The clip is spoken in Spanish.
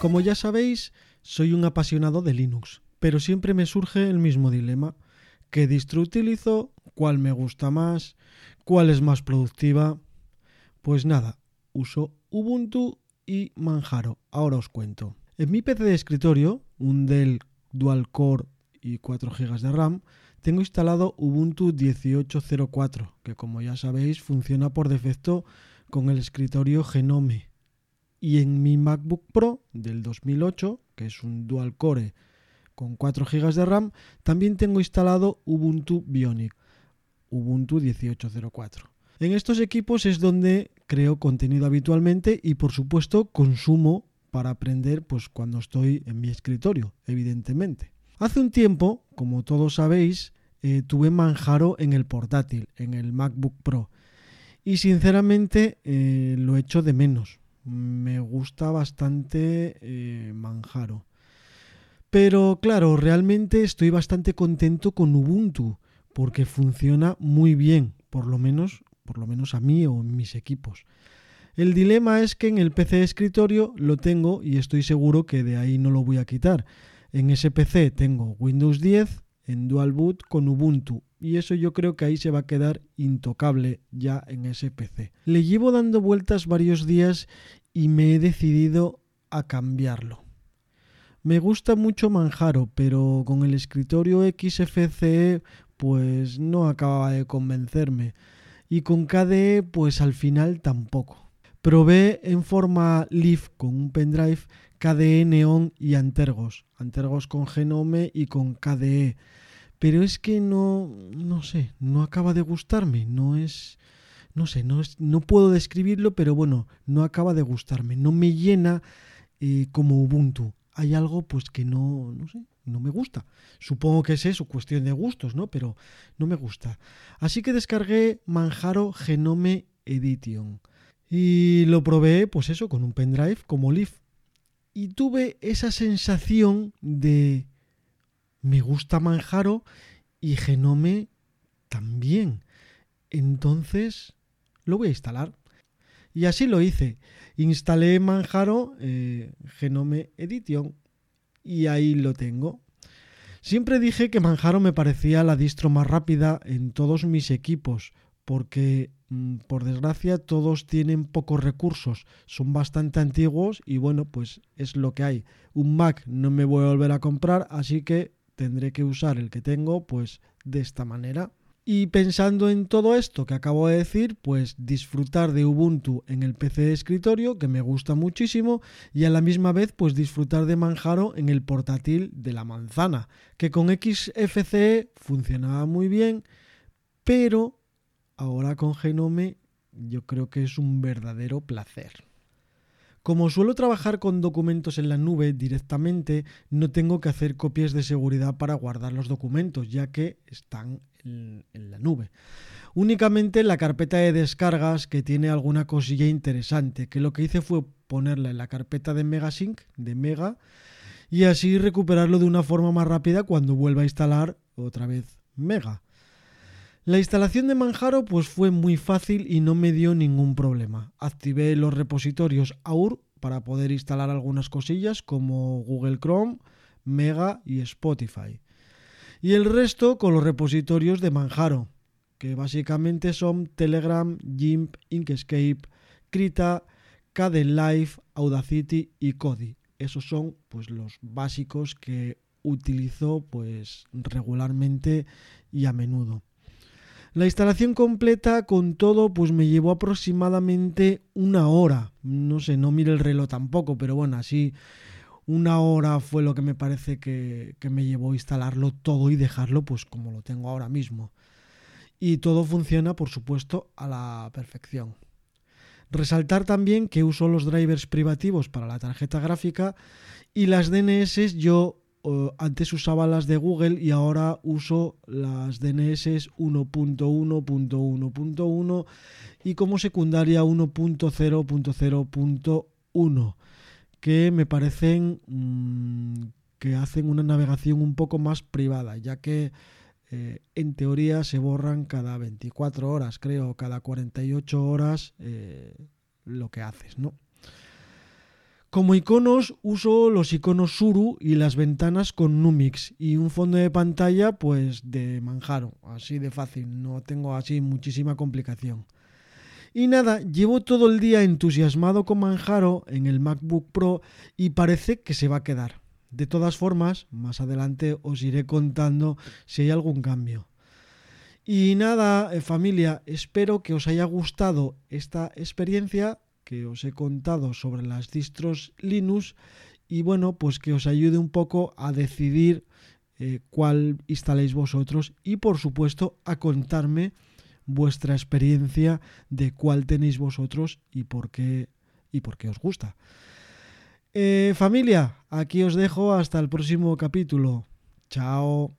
Como ya sabéis, soy un apasionado de Linux, pero siempre me surge el mismo dilema. ¿Qué distro utilizo? ¿Cuál me gusta más? ¿Cuál es más productiva? Pues nada, uso Ubuntu y Manjaro. Ahora os cuento. En mi PC de escritorio, un Dell Dual Core y 4 GB de RAM, tengo instalado Ubuntu 18.04, que como ya sabéis funciona por defecto con el escritorio Genome y en mi MacBook Pro del 2008, que es un dual core con 4 GB de RAM, también tengo instalado Ubuntu Bionic, Ubuntu 18.04. En estos equipos es donde creo contenido habitualmente y por supuesto consumo para aprender pues cuando estoy en mi escritorio, evidentemente. Hace un tiempo, como todos sabéis, eh, tuve Manjaro en el portátil, en el MacBook Pro. Y sinceramente eh, lo echo de menos me gusta bastante eh, Manjaro. Pero claro, realmente estoy bastante contento con Ubuntu porque funciona muy bien, por lo menos, por lo menos a mí o en mis equipos. El dilema es que en el PC de escritorio lo tengo y estoy seguro que de ahí no lo voy a quitar. En ese PC tengo Windows 10 en Dual Boot con Ubuntu y eso yo creo que ahí se va a quedar intocable ya en ese PC. Le llevo dando vueltas varios días y me he decidido a cambiarlo. Me gusta mucho Manjaro, pero con el escritorio XFCE pues no acababa de convencerme y con KDE pues al final tampoco. Probé en forma Leaf con un pendrive KDE Neon y Antergos, Antergos con Genome y con KDE, pero es que no no sé, no acaba de gustarme, no es no sé, no, no puedo describirlo, pero bueno, no acaba de gustarme, no me llena eh, como Ubuntu. Hay algo pues que no, no sé, no me gusta. Supongo que es eso, cuestión de gustos, ¿no? Pero no me gusta. Así que descargué Manjaro Genome Edition. Y lo probé, pues eso, con un pendrive como Leaf. Y tuve esa sensación de me gusta Manjaro y Genome también. Entonces lo voy a instalar. Y así lo hice. Instalé Manjaro eh, Genome Edition y ahí lo tengo. Siempre dije que Manjaro me parecía la distro más rápida en todos mis equipos, porque mm, por desgracia todos tienen pocos recursos, son bastante antiguos y bueno, pues es lo que hay. Un Mac no me voy a volver a comprar, así que tendré que usar el que tengo pues de esta manera. Y pensando en todo esto que acabo de decir, pues disfrutar de Ubuntu en el PC de escritorio, que me gusta muchísimo, y a la misma vez pues disfrutar de Manjaro en el portátil de la manzana, que con XFCE funcionaba muy bien, pero ahora con Genome yo creo que es un verdadero placer. Como suelo trabajar con documentos en la nube directamente, no tengo que hacer copias de seguridad para guardar los documentos, ya que están en, la nube. Únicamente la carpeta de descargas que tiene alguna cosilla interesante, que lo que hice fue ponerla en la carpeta de Megasync, de Mega, y así recuperarlo de una forma más rápida cuando vuelva a instalar otra vez Mega. La instalación de Manjaro pues fue muy fácil y no me dio ningún problema. Activé los repositorios AUR para poder instalar algunas cosillas como Google Chrome, Mega y Spotify. Y el resto con los repositorios de Manjaro, que básicamente son Telegram, GIMP, Inkscape, Krita, Live, Audacity y Kodi. Esos son pues los básicos que utilizo pues regularmente y a menudo. La instalación completa con todo pues me llevó aproximadamente una hora. No sé, no mire el reloj tampoco, pero bueno, así una hora fue lo que me parece que, me llevó a instalarlo todo y dejarlo pues como lo tengo ahora mismo. y todo funciona, por supuesto, a la perfección. Resaltar también que uso los drivers privativos para la tarjeta gráfica y las DNS yo antes usaba las de Google y ahora uso las DNS 1.1.1.1 y como secundaria 1.0.0.1 que me parecen mm, que hacen una navegación un poco más privada ya que eh, en teoría se borran cada 24 horas, creo, cada 48 horas eh, lo que haces, ¿no? Como iconos uso los iconos Suru y las ventanas con Numix y un fondo de pantalla pues de Manjaro, así de fácil, no tengo así muchísima complicación. Y nada, llevo todo el día entusiasmado con Manjaro en el MacBook Pro y parece que se va a quedar. De todas formas, más adelante os iré contando si hay algún cambio. Y nada, eh, familia, espero que os haya gustado esta experiencia que os he contado sobre las distros Linux y bueno, pues que os ayude un poco a decidir eh, cuál instaléis vosotros y por supuesto a contarme vuestra experiencia de cuál tenéis vosotros y por qué y por qué os gusta. Eh, familia, aquí os dejo hasta el próximo capítulo. Chao.